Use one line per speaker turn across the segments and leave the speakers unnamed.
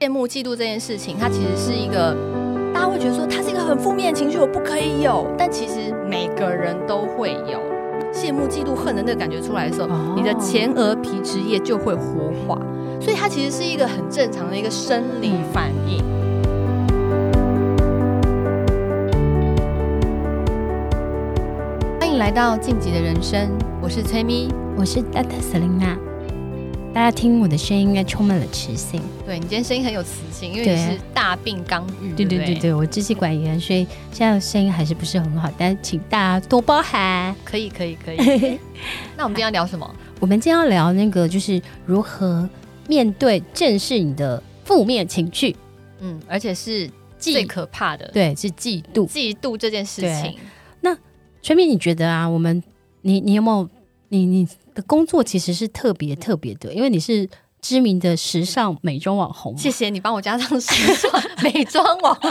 羡慕、嫉妒这件事情，它其实是一个大家会觉得说它是一个很负面的情绪，我不可以有。但其实每个人都会有羡慕、嫉妒、恨的那个感觉出来的时候，哦、你的前额皮质液就会活化，所以它其实是一个很正常的一个生理反应。欢迎来到晋级的人生，我是崔咪，
我是 Dr. Selena。大家听我的声音应该充满了磁性。
对，你今天声音很有磁性，因为你是大病刚愈。
对对对对，我支气管炎，所以现在的声音还是不是很好，但请大家多包涵。
可以可以可以。那我们今天要聊什么？
我们今天要聊那个，就是如何面对、正视你的负面情绪。
嗯，而且是最可怕的，
对，是嫉妒，
嫉妒这件事情。
那崔咪，你觉得啊？我们，你你有没有？你你？的工作其实是特别特别的，因为你是知名的时尚美妆网红。
谢谢你帮我加上时尚 美妆网红。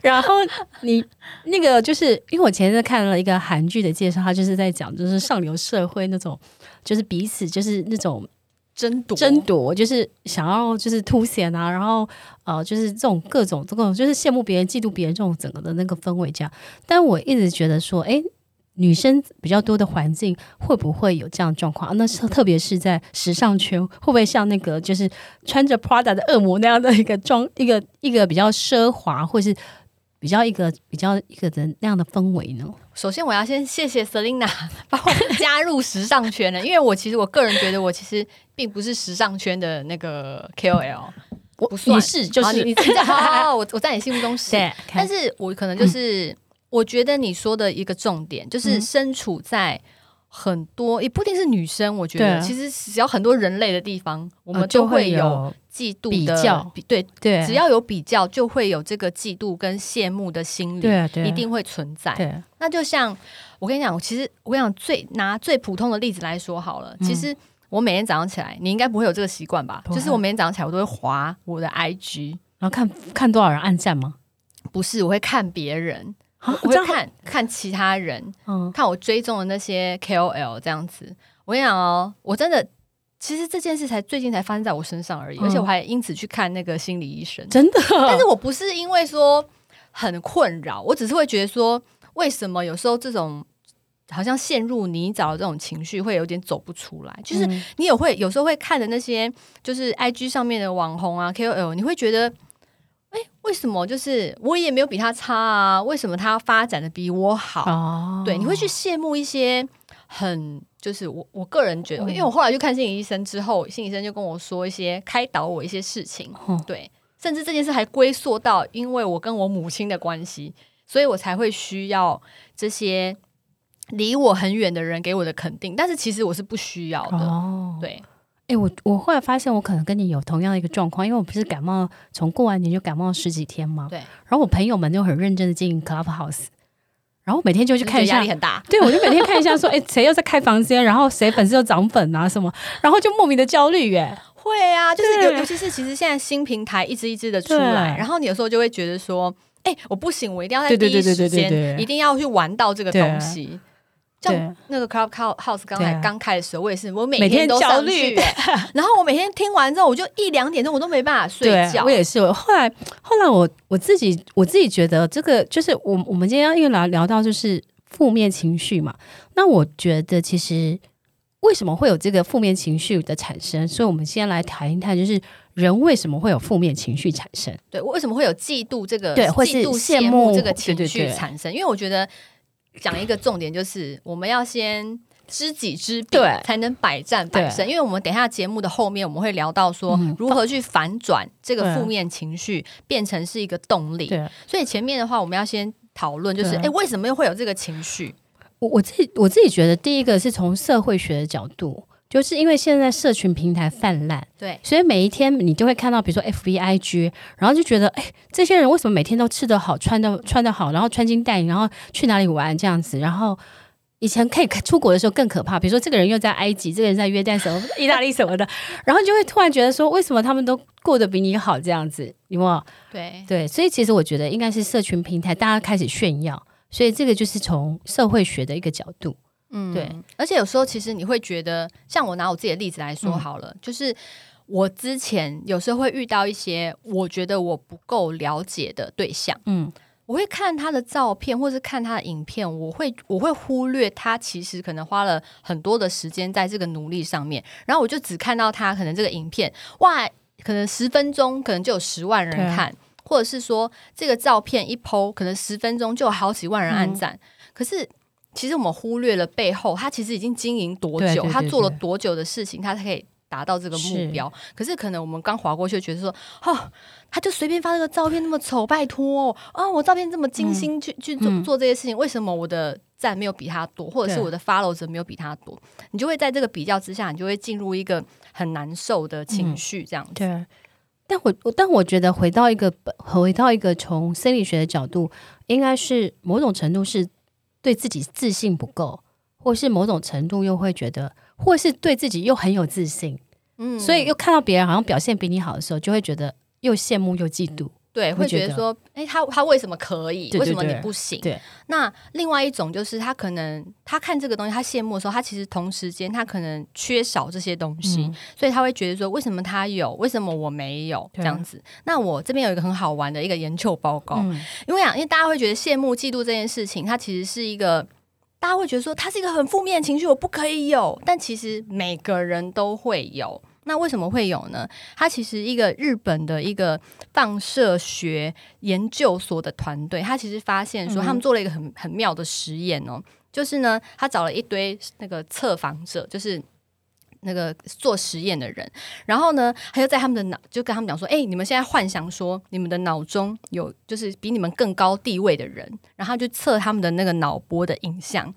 然后你那个就是因为我前阵看了一个韩剧的介绍，他就是在讲就是上流社会那种，就是彼此就是那种争夺争夺，就是想要就是凸显啊，然后呃就是这种各种这种就是羡慕别人、嫉妒别人这种整个的那个氛围这样。但我一直觉得说，哎。女生比较多的环境会不会有这样的状况？那是特别是在时尚圈，会不会像那个就是穿着 Prada 的恶魔那样的一个装，一个一个比较奢华，或是比较一个比较一个人那样的氛围呢？
首先，我要先谢谢 Selina 把我加入时尚圈了，因为我其实我个人觉得我其实并不是时尚圈的那个 KOL，我不算
是，就是
你知道，好我我在你心目中是，但是我可能就是。嗯我觉得你说的一个重点就是身处在很多，也不一定是女生。我觉得其实只要很多人类的地方，我们就会有嫉妒的
比较，
对对，只要有比较，就会有这个嫉妒跟羡慕的心理，一定会存在。那就像我跟你讲，其实我跟你讲，最拿最普通的例子来说好了。其实我每天早上起来，你应该不会有这个习惯吧？就是我每天早上起来，我都会滑我的 IG，
然后看看多少人按赞吗？
不是，我会看别人。我会看看其他人，嗯，看我追踪的那些 KOL 这样子。我跟你讲哦，我真的，其实这件事才最近才发生在我身上而已，嗯、而且我还因此去看那个心理医生，
真的。
但是我不是因为说很困扰，我只是会觉得说，为什么有时候这种好像陷入泥沼的这种情绪会有点走不出来？就是你也会有时候会看的那些，就是 IG 上面的网红啊 KOL，你会觉得。哎，为什么就是我也没有比他差啊？为什么他发展的比我好？哦、对，你会去羡慕一些很就是我我个人觉得，嗯、因为我后来去看心理医生之后，心理医生就跟我说一些开导我一些事情。嗯、对，甚至这件事还归宿到因为我跟我母亲的关系，所以我才会需要这些离我很远的人给我的肯定。但是其实我是不需要的。哦、对。
哎、欸，我我后来发现，我可能跟你有同样的一个状况，因为我不是感冒，从过完年就感冒十几天嘛。对。然后我朋友们就很认真的经营 Clubhouse，然后每天就去看一下，压力很大。对，我就每天看一下，说，哎、欸，谁又在开房间？然后谁粉丝又涨粉啊什么？然后就莫名的焦虑耶。
会啊，就是尤尤其是其实现在新平台一支一支的出来，然后你有时候就会觉得说，哎、欸，我不行，我一定要在第一时间，一定要去玩到这个东西。像那个 Clubhouse 刚才刚开的时候，我也是，我每天都焦虑，然后我每天听完之后，我就一两点钟我都没办法睡觉。
我也是，后来后来我我自己我自己觉得这个就是我我们今天要又来聊到就是负面情绪嘛。那我觉得其实为什么会有这个负面情绪的产生？所以我们先来谈一谈，就是人为什么会有负面情绪产生？
对，为什么会有嫉妒这个
对，或是羡慕
这个情绪产生？因为我觉得。讲一个重点，就是我们要先知己知彼，才能百战百胜。因为我们等一下节目的后面，我们会聊到说如何去反转这个负面情绪，变成是一个动力。所以前面的话，我们要先讨论，就是哎对，为什么又会有这个情绪？
我我自己我自己觉得，第一个是从社会学的角度。就是因为现在社群平台泛滥，对，所以每一天你就会看到，比如说 FB、IG，然后就觉得，哎，这些人为什么每天都吃得好、穿的穿得好，然后穿金戴银，然后去哪里玩这样子？然后以前可以出国的时候更可怕，比如说这个人又在埃及，这个人在约旦什么、意大利什么的，然后就会突然觉得说，为什么他们都过得比你好这样子？有没有？
对
对，所以其实我觉得应该是社群平台大家开始炫耀，所以这个就是从社会学的一个角度。嗯，对，
而且有时候其实你会觉得，像我拿我自己的例子来说好了，嗯、就是我之前有时候会遇到一些我觉得我不够了解的对象，嗯。我会看他的照片，或是看他的影片，我会我会忽略他其实可能花了很多的时间在这个努力上面，然后我就只看到他可能这个影片，哇，可能十分钟可能就有十万人看，啊、或者是说这个照片一 po，可能十分钟就有好几万人按赞，嗯、可是其实我们忽略了背后，他其实已经经营多久，对对对对，他做了多久的事情，他才可以。达到这个目标，是。可是可能我们刚划过去，觉得说，哦，他就随便发这个照片那么丑，拜托啊、哦，我照片这么精心去、嗯、去做做这些事情，为什么我的赞没有比他多，或者是我的 follow 者没有比他多？你就会在这个比较之下，你就会进入一个很难受的情绪，这样子。
嗯、对，但我但我觉得回到一个回到一个从心理学的角度，应该是某种程度是对自己自信不够，或是某种程度又会觉得。或是对自己又很有自信，嗯，所以又看到别人好像表现比你好的时候，就会觉得又羡慕又嫉妒，
对，会觉得说，哎，他他为什么可以？为什么你不行？对。那另外一种就是他可能他看这个东西，他羡慕的时候，他其实同时间他可能缺少这些东西，所以他会觉得说，为什么他有，为什么我没有这样子？那我这边有一个很好玩的一个研究报告，因为啊，因为大家会觉得羡慕、嫉妒这件事情，它其实是一个。大家会觉得说它是一个很负面的情绪，我不可以有。但其实每个人都会有。那为什么会有呢？它其实一个日本的一个放射学研究所的团队，他其实发现说，他们做了一个很很妙的实验哦，就是呢，他找了一堆那个测访者，就是。那个做实验的人，然后呢，他就在他们的脑，就跟他们讲说：“哎，你们现在幻想说，你们的脑中有就是比你们更高地位的人，然后就测他们的那个脑波的影像。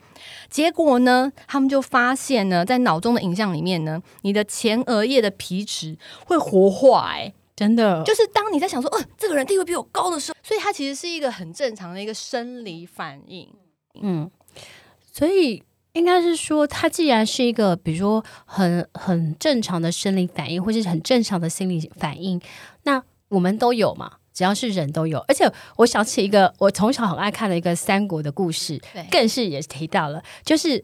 结果呢，他们就发现呢，在脑中的影像里面呢，你的前额叶的皮质会活化。哎，真的，就是当你在想说，呃，这个人地位比我高的时候，所以它其实是一个很正常的一个生理反应。嗯，
所以。应该是说，它既然是一个，比如说很很正常的生理反应，或是很正常的心理反应，那我们都有嘛？只要是人都有。而且我想起一个我从小很爱看的一个三国的故事，更是也提到了，就是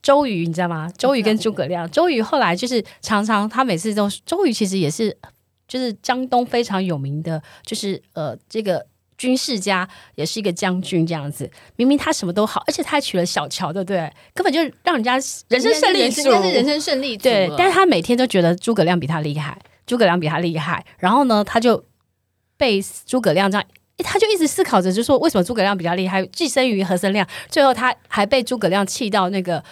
周瑜，你知道吗？周瑜跟诸葛亮，周瑜后来就是常常他每次都，周瑜其实也是就是江东非常有名的，就是呃这个。军事家也是一个将军，这样子，明明他什么都好，而且他还娶了小乔，对不对？根本就让人家人生胜利组，
人是人生胜利组。
对，但是他每天都觉得诸葛亮比他厉害，诸葛亮比他厉害。然后呢，他就被诸葛亮这样，他就一直思考着，就说为什么诸葛亮比较厉害，寄生于，何生亮？最后他还被诸葛亮气到那个，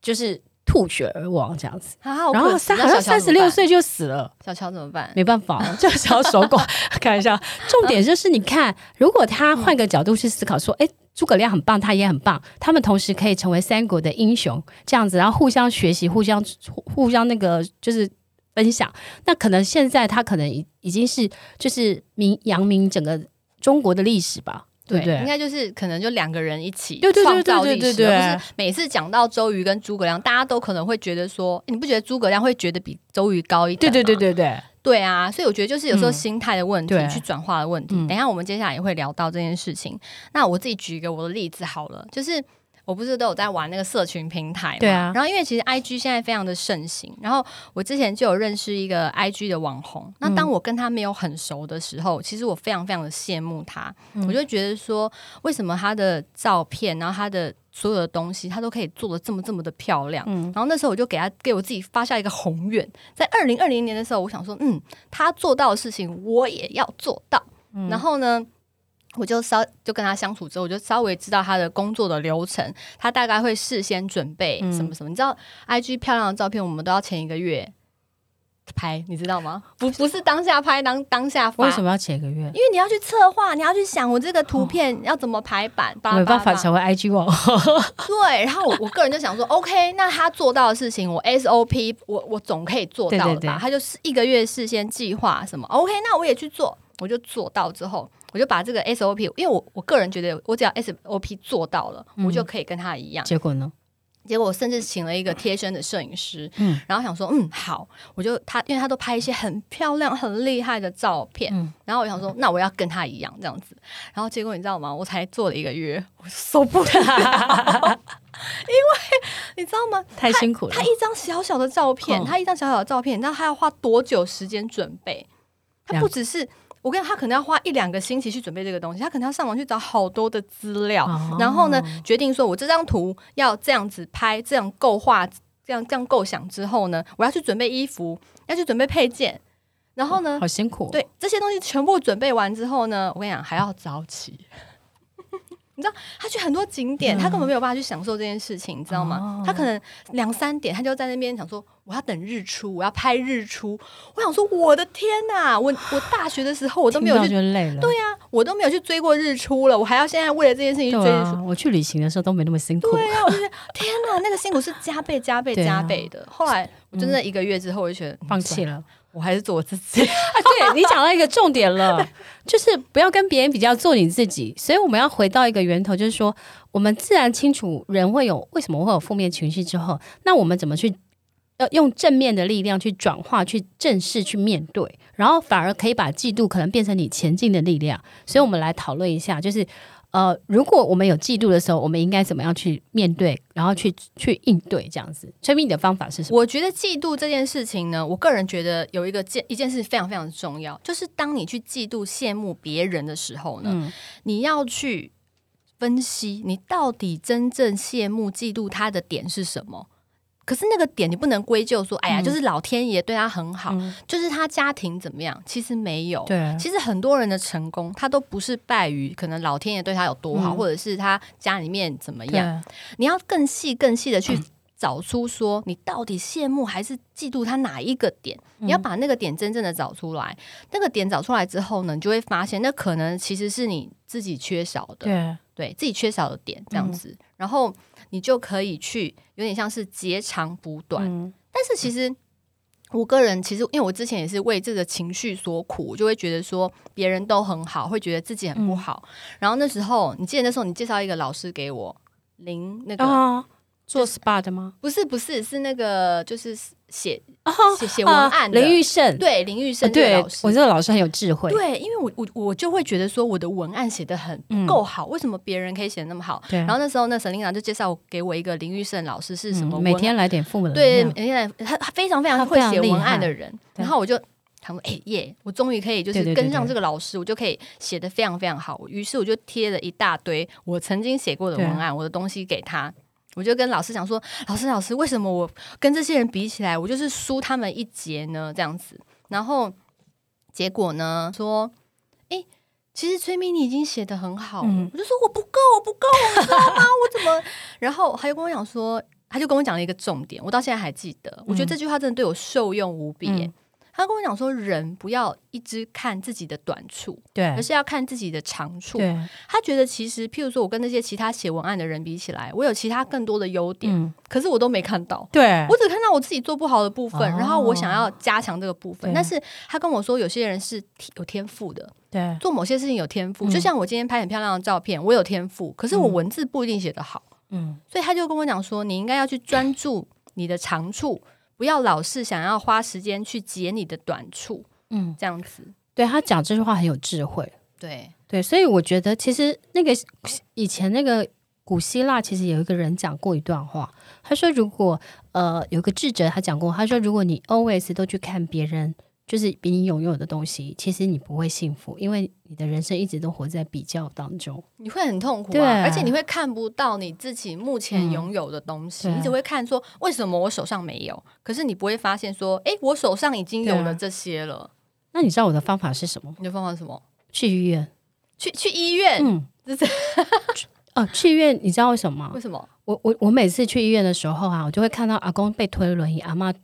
就是。吐血而亡，这样子，啊、然后三好像三十六岁就死了。
小乔怎么办？
没办法，就小守寡。看一下，重点就是你看，如果他换个角度去思考，说，哎、嗯，诸葛亮很棒，他也很棒，他们同时可以成为三国的英雄，这样子，然后互相学习，互相互相那个就是分享。那可能现在他可能已已经是就是明扬名整个中国的历史吧。对，对，应
该就是可能就两个人一起创造历史，而不是每次讲到周瑜跟诸葛亮，大家都可能会觉得说，你不觉得诸葛亮会觉得比周瑜高一点吗？
对对对对对，
对啊，所以我觉得就是有时候心态的问题，嗯、去转化的问题。等一下我们接下来也会聊到这件事情。那我自己举一个我的例子好了，就是。我不是都有在玩那个社群平台嘛？对啊。然后因为其实 I G 现在非常的盛行，然后我之前就有认识一个 I G 的网红。那当我跟他没有很熟的时候，嗯、其实我非常非常的羡慕他。嗯、我就觉得说，为什么他的照片，然后他的所有的东西，他都可以做的这么这么的漂亮？嗯。然后那时候我就给他给我自己发下一个宏愿，在二零二零年的时候，我想说，嗯，他做到的事情我也要做到。嗯、然后呢？我就稍就跟他相处之后，我就稍微知道他的工作的流程，他大概会事先准备什么什么。嗯、你知道，IG 漂亮的照片我们都要前一个月拍，你知道吗？不，不是当下拍，当当下发。
为什么要前一个月？因
为你要去策划，你要去想我这个图片要怎么排版，
没、哦、办法成为 IG 网
对，然后我我个人就想说，OK，那他做到的事情，我 SOP，我我总可以做到的吧？对对对，他就是一个月事先计划什么，OK，那我也去做，我就做到之后。我就把这个 SOP，因为我我个人觉得，我只要 SOP 做到了，嗯、我就可以跟他一样。
结果呢？
结果我甚至请了一个贴身的摄影师，嗯，然后想说，嗯，好，我就他，因为他都拍一些很漂亮、很厉害的照片，嗯，然后我想说，那我要跟他一样这样子。然后结果你知道吗？我才做了一个月，我受不了。因为你知道吗？
太辛苦了。
他一张小小的照片，他一张小小的照片，你知道他要花多久时间准备？他不只是我跟你讲，他可能要花一两个星期去准备这个东西，他可能要上网去找好多的资料，然后呢，决定说我这张图要这样子拍，这样构画，这样这样构想之后呢，我要去准备衣服，要去准备配件，然后呢，
好辛苦。
对，这些东西全部准备完之后呢，我跟你讲，还要早起。你知道他去很多景点，他根本没有办法去享受这件事情，你知道吗？他可能两三点，他就在那边想说，我要等日出，我要拍日出。我想说，我的天哪！我我大学的时候我都没有去，对呀，我都没有去追过日出了，我还要现在为了这件事情去追日出。
我去旅行的时候都没那么辛苦。
对呀，我就觉得天哪，那个辛苦是加倍、加倍、加倍的。后来我真的一个月之后，我就觉得
放弃了。
我还是做我自己。
啊，对，你讲到一个重点了，就是不要跟别人比较，做你自己。所以我们要回到一个源头，就是说，我们自然清楚人会有为什么会有负面情绪之后，那我们怎么去要用正面的力量去转化、去正视、去面对，然后反而可以把嫉妒可能变成你前进的力量。所以我们来讨论一下，就是。呃，如果我们有嫉妒的时候，我们应该怎么样去面对，然后去去应对这样子？崔明，你的方法是什么？
我觉得嫉妒这件事情呢，我个人觉得有一个件一件事非常非常重要，就是当你去嫉妒、羡慕别人的时候呢，嗯、你要去分析你到底真正羡慕、嫉妒他的点是什么。可是那个点你不能归咎说，哎呀，就是老天爷对他很好，嗯、就是他家庭怎么样？其实没有。对，其实很多人的成功，他都不是败于可能老天爷对他有多好，嗯、或者是他家里面怎么样。你要更细、更细的去找出说，你到底羡慕还是嫉妒他哪一个点？嗯、你要把那个点真正的找出来。那个点找出来之后呢，你就会发现，那可能其实是你自己缺少的。对，对自己缺少的点这样子，嗯、然后。你就可以去，有点像是截长补短。嗯、但是其实，我个人其实，因为我之前也是为这个情绪所苦，我就会觉得说别人都很好，会觉得自己很不好。嗯、然后那时候，你记得那时候你介绍一个老师给我，林那个。哦做 SPA 的吗？不是，不是，是那个，就是写写写文案的
林玉胜。对，
林玉胜对老师，
我这个老师很有智慧。
对，因为我我我就会觉得说我的文案写的很不够好，为什么别人可以写的那么好？然后那时候那 Selina 就介绍给我一个林玉胜老师是什么？
每天来点负能量。
对，每天来，他他非常非常会写文案的人。然后我就他说：“哎耶，我终于可以就是跟上这个老师，我就可以写得非常非常好。”于是我就贴了一大堆我曾经写过的文案，我的东西给他。我就跟老师讲说：“老师，老师，为什么我跟这些人比起来，我就是输他们一截呢？这样子。然后结果呢，说，诶，其实崔咪你已经写的很好。嗯、我就说我不够，我不够，你知道吗？我怎么？然后他就跟我讲说，他就跟我讲了一个重点，我到现在还记得。我觉得这句话真的对我受用无比。嗯”他跟我讲说，人不要一直看自己的短处，对，而是要看自己的长处。他觉得其实，譬如说，我跟那些其他写文案的人比起来，我有其他更多的优点，嗯、可是我都没看到。对，我只看到我自己做不好的部分，哦、然后我想要加强这个部分。但是他跟我说，有些人是有天赋的，对，做某些事情有天赋。嗯、就像我今天拍很漂亮的照片，我有天赋，可是我文字不一定写得好。嗯，所以他就跟我讲说，你应该要去专注你的长处。不要老是想要花时间去解你的短处，嗯，这样子。
对，他讲这句话很有智慧，
对
对，所以我觉得其实那个以前那个古希腊其实有一个人讲过一段话，他说如果呃有个智者他讲过，他说如果你 always 都去看别人。就是比你拥有的东西，其实你不会幸福，因为你的人生一直都活在比较当中，
你会很痛苦啊，对而且你会看不到你自己目前拥有的东西，嗯、你只会看说为什么我手上没有，可是你不会发现说，哎，我手上已经有了这些了。
那你知道我的方法是什么？
你的方法是什么？
去医院，
去去医院，嗯，就是
哦，去医院，你知道为什么吗？
为什么？
我我我每次去医院的时候啊，我就会看到阿公被推轮椅，阿嬷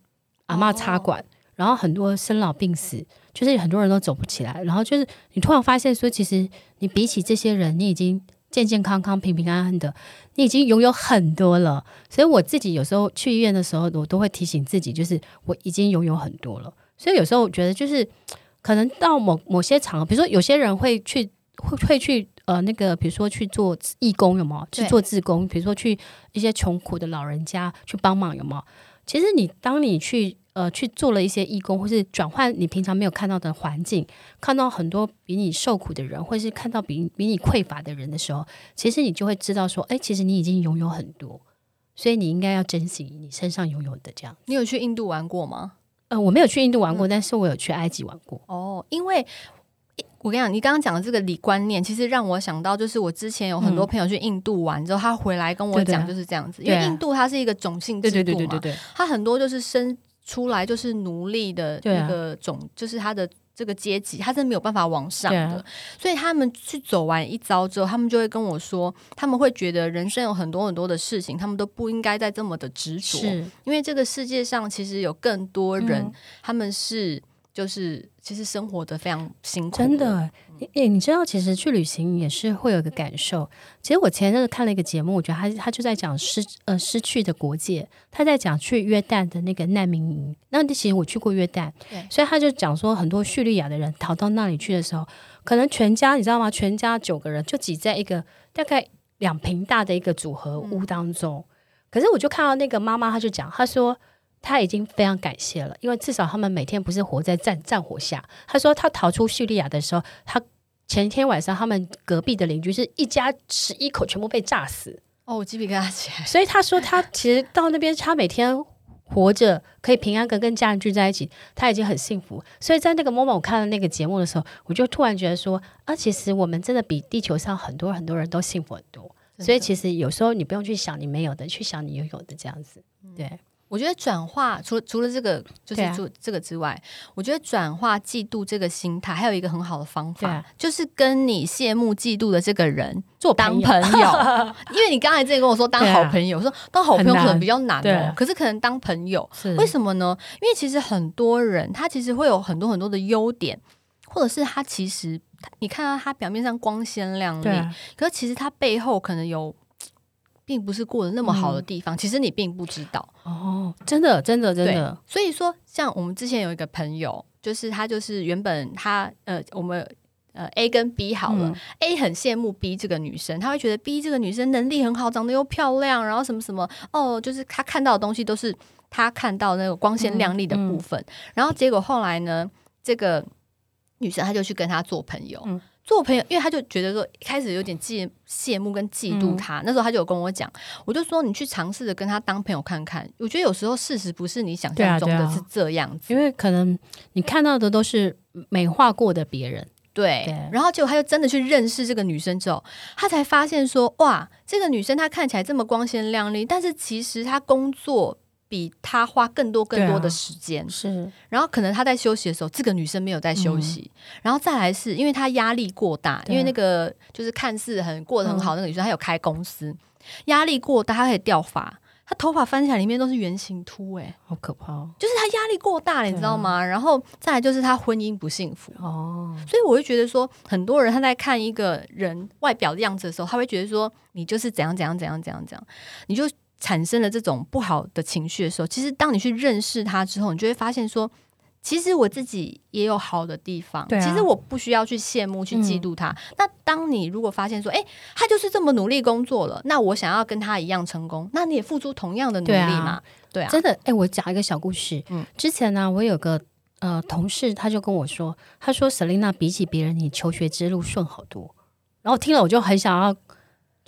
阿嬷插管。哦然后很多生老病死，就是很多人都走不起来。然后就是你突然发现说，其实你比起这些人，你已经健健康康、平平安安的，你已经拥有很多了。所以我自己有时候去医院的时候，我都会提醒自己，就是我已经拥有很多了。所以有时候我觉得，就是可能到某某些场合，比如说有些人会去会会去呃那个，比如说去做义工，有没有？去做志工，比如说去一些穷苦的老人家去帮忙，有没有？其实你当你去。呃，去做了一些义工，或是转换你平常没有看到的环境，看到很多比你受苦的人，或是看到比比你匮乏的人的时候，其实你就会知道说，哎，其实你已经拥有很多。所以你应该要珍惜你身上拥有的这样。
你有去印度玩过吗？
呃，我没有去印度玩过，嗯、但是我有去埃及玩过。
哦，因为我跟你讲，你刚刚讲的这个理观念，其实让我想到，就是我之前有很多朋友去印度玩之后，嗯、他回来跟我讲就是这样子，因为印度它是一个种姓制度嘛，对对对对对对，它很多就是生出来就是奴隶的那个种，啊、就是他的。这个阶级他是没有办法往上的，啊、所以他们去走完一遭之后，他们就会跟我说，他们会觉得人生有很多很多的事情，他们都不应该再这么的执着，因为这个世界上其实有更多人，嗯、他们是就是其实生活的非常辛苦，
真的。诶、欸，你知道，其实去旅行也是会有一个感受。其实我前阵子看了一个节目，我觉得他他就在讲失呃失去的国界，他在讲去约旦的那个难民营。那其实我去过约旦，所以他就讲说，很多叙利亚的人逃到那里去的时候，可能全家你知道吗？全家九个人就挤在一个大概两平大的一个组合屋当中。嗯、可是我就看到那个妈妈，她就讲，她说她已经非常感谢了，因为至少他们每天不是活在战战火下。他说他逃出叙利亚的时候，他。前一天晚上，他们隔壁的邻居是一家十一口全部被炸死。
哦，我鸡皮疙瘩起来。
所以他说，他其实到那边，他每天活着可以平安跟跟家人聚在一起，他已经很幸福。所以在那个 moment，我看了那个节目的时候，我就突然觉得说，啊，其实我们真的比地球上很多很多人都幸福很多。所以其实有时候你不用去想你没有的，去想你拥有的这样子，对。嗯
我觉得转化除了除了这个就是做这个之外，啊、我觉得转化嫉妒这个心态还有一个很好的方法，啊、就是跟你羡慕嫉妒的这个人做当朋友。因为你刚才之前跟我说当好朋友，啊、说当好朋友可能比较难哦，难可是可能当朋友，为什么呢？因为其实很多人他其实会有很多很多的优点，或者是他其实你看到他表面上光鲜亮丽，啊、可是其实他背后可能有。并不是过得那么好的地方，嗯、其实你并不知道。
哦，真的，真的，真的。
所以说，像我们之前有一个朋友，就是他就是原本他呃，我们呃 A 跟 B 好了、嗯、，A 很羡慕 B 这个女生，他会觉得 B 这个女生能力很好，长得又漂亮，然后什么什么哦，就是他看到的东西都是他看到那个光鲜亮丽的部分，然后结果后来呢，这个女生她就去跟他做朋友。嗯做朋友，因为他就觉得说，一开始有点嫉羡慕跟嫉妒他。嗯、那时候他就有跟我讲，我就说你去尝试着跟他当朋友看看。我觉得有时候事实不是你想象中的是这样子，
因为可能你看到的都是美化过的别人。
对，对然后结果他就真的去认识这个女生之后，他才发现说，哇，这个女生她看起来这么光鲜亮丽，但是其实她工作。比他花更多更多的时间，啊、是，然后可能他在休息的时候，这个女生没有在休息，嗯、然后再来是因为他压力过大，因为那个就是看似很过得很好那个女生，她、嗯、有开公司，压力过大，她可以掉发，她头发翻起来里面都是圆形秃，哎，
好可怕，哦。
就是她压力过大了，你知道吗？啊、然后再来就是她婚姻不幸福。哦，所以我会觉得说，很多人他在看一个人外表的样子的时候，他会觉得说，你就是怎样怎样怎样怎样怎样，你就。产生了这种不好的情绪的时候，其实当你去认识他之后，你就会发现说，其实我自己也有好的地方。对啊、其实我不需要去羡慕、去嫉妒他。嗯、那当你如果发现说，哎，他就是这么努力工作了，那我想要跟他一样成功，那你也付出同样的努力嘛？对啊，对啊，
真的。哎，我讲一个小故事。嗯，之前呢，我有个呃同事，他就跟我说，他说：“Selina 比起别人，你求学之路顺好多。”然后听了，我就很想要。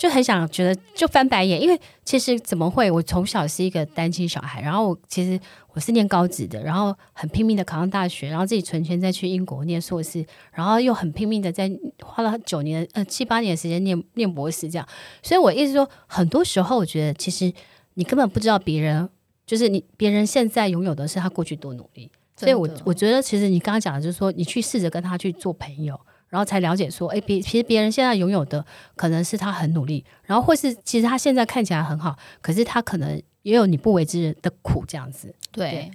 就很想觉得就翻白眼，因为其实怎么会？我从小是一个单亲小孩，然后我其实我是念高职的，然后很拼命的考上大学，然后自己存钱再去英国念硕士，然后又很拼命的在花了九年呃七八年的时间念念博士这样。所以我意思说，很多时候我觉得其实你根本不知道别人，就是你别人现在拥有的是他过去多努力。所以我我觉得其实你刚刚讲的就是说，你去试着跟他去做朋友。然后才了解说，哎，别其实别人现在拥有的可能是他很努力，然后或是其实他现在看起来很好，可是他可能也有你不为之的苦这样子。对，对。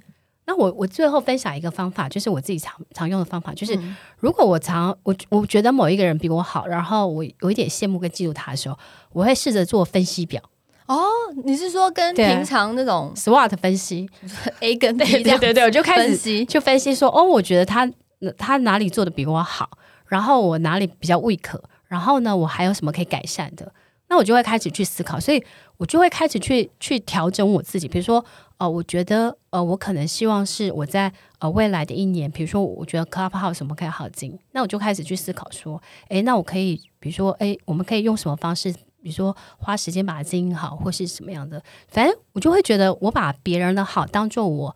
那我我最后分享一个方法，就是我自己常常用的方法，就是、嗯、如果我常我我觉得某一个人比我好，然后我有一点羡慕跟嫉妒他的时候，我会试着做分析表。
哦，你是说跟平常那种
SWOT 分析，
A 跟 B
对对对对，我就开始就分析说，哦，我觉得他他哪里做的比我好。然后我哪里比较 weak，然后呢，我还有什么可以改善的？那我就会开始去思考，所以我就会开始去去调整我自己。比如说，呃，我觉得呃，我可能希望是我在呃未来的一年，比如说，我觉得 Clubhouse 什么可以好进，那我就开始去思考说，诶，那我可以，比如说，诶，我们可以用什么方式比如说花时间把它经营好，或是什么样的，反正我就会觉得我把别人的好当做我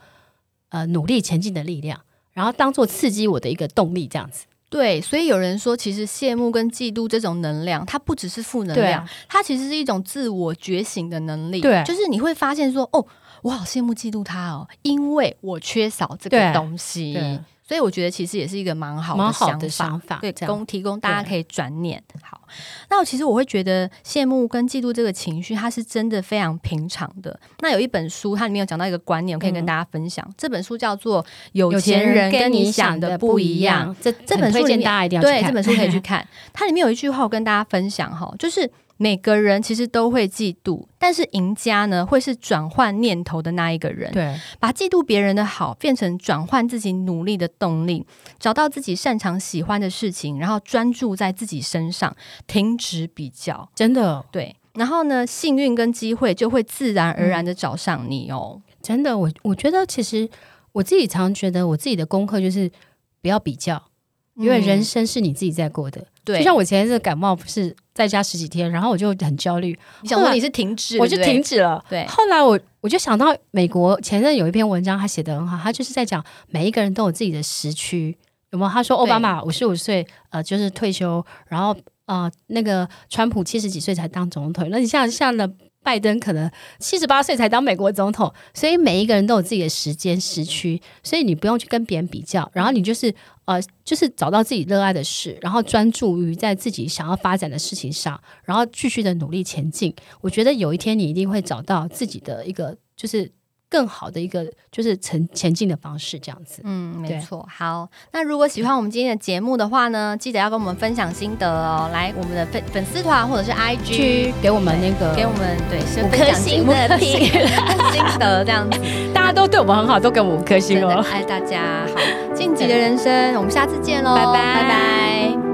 呃努力前进的力量，然后当做刺激我的一个动力，这样子。
对，所以有人说，其实羡慕跟嫉妒这种能量，它不只是负能量，啊、它其实是一种自我觉醒的能力。
对，
就是你会发现说，哦，我好羡慕嫉妒他哦，因为我缺少这个东西。所以我觉得其实也是一个蛮好的想法，的想法对，供提供大家可以转念。好，那我其实我会觉得羡慕跟嫉妒这个情绪，它是真的非常平常的。那有一本书，它里面有讲到一个观念，我可以跟大家分享。嗯、这本书叫做《有钱人跟你想的不一样》，这这本书推荐大家一定要去看。对，这本书可以去 看。它里面有一句话，我跟大家分享哈，就是。每个人其实都会嫉妒，但是赢家呢，会是转换念头的那一个人。
对，
把嫉妒别人的好变成转换自己努力的动力，找到自己擅长喜欢的事情，然后专注在自己身上，停止比较。
真的，
对。然后呢，幸运跟机会就会自然而然的找上你哦。
嗯，真的，我我觉得其实我自己常觉得我自己的功课就是不要比较，因为人生是你自己在过的。对，就像我前一次感冒，不是在家十几天，然后我就很焦虑。
你想说你是停止，
我就停止了。
对，
后来我我就想到美国前阵有一篇文章，他写得很好，他就是在讲每一个人都有自己的时区，有没有？他说奥巴马五十五岁，呃，就是退休，然后呃，那个川普七十几岁才当总统，那你像像的。拜登可能七十八岁才当美国总统，所以每一个人都有自己的时间时区，所以你不用去跟别人比较，然后你就是呃，就是找到自己热爱的事，然后专注于在自己想要发展的事情上，然后继续的努力前进。我觉得有一天你一定会找到自己的一个就是。更好的一个就是前前进的方式，这样子。
嗯，没错。好，那如果喜欢我们今天的节目的话呢，记得要跟我们分享心得哦。来，我们的粉粉丝团或者是 IG
给我们那个，
给我们对
五颗星的
心得这样子。
大家都对我们很好，都给我们五颗星哦。
爱大家。好，晋级的人生，我们下次见喽，拜拜，拜拜。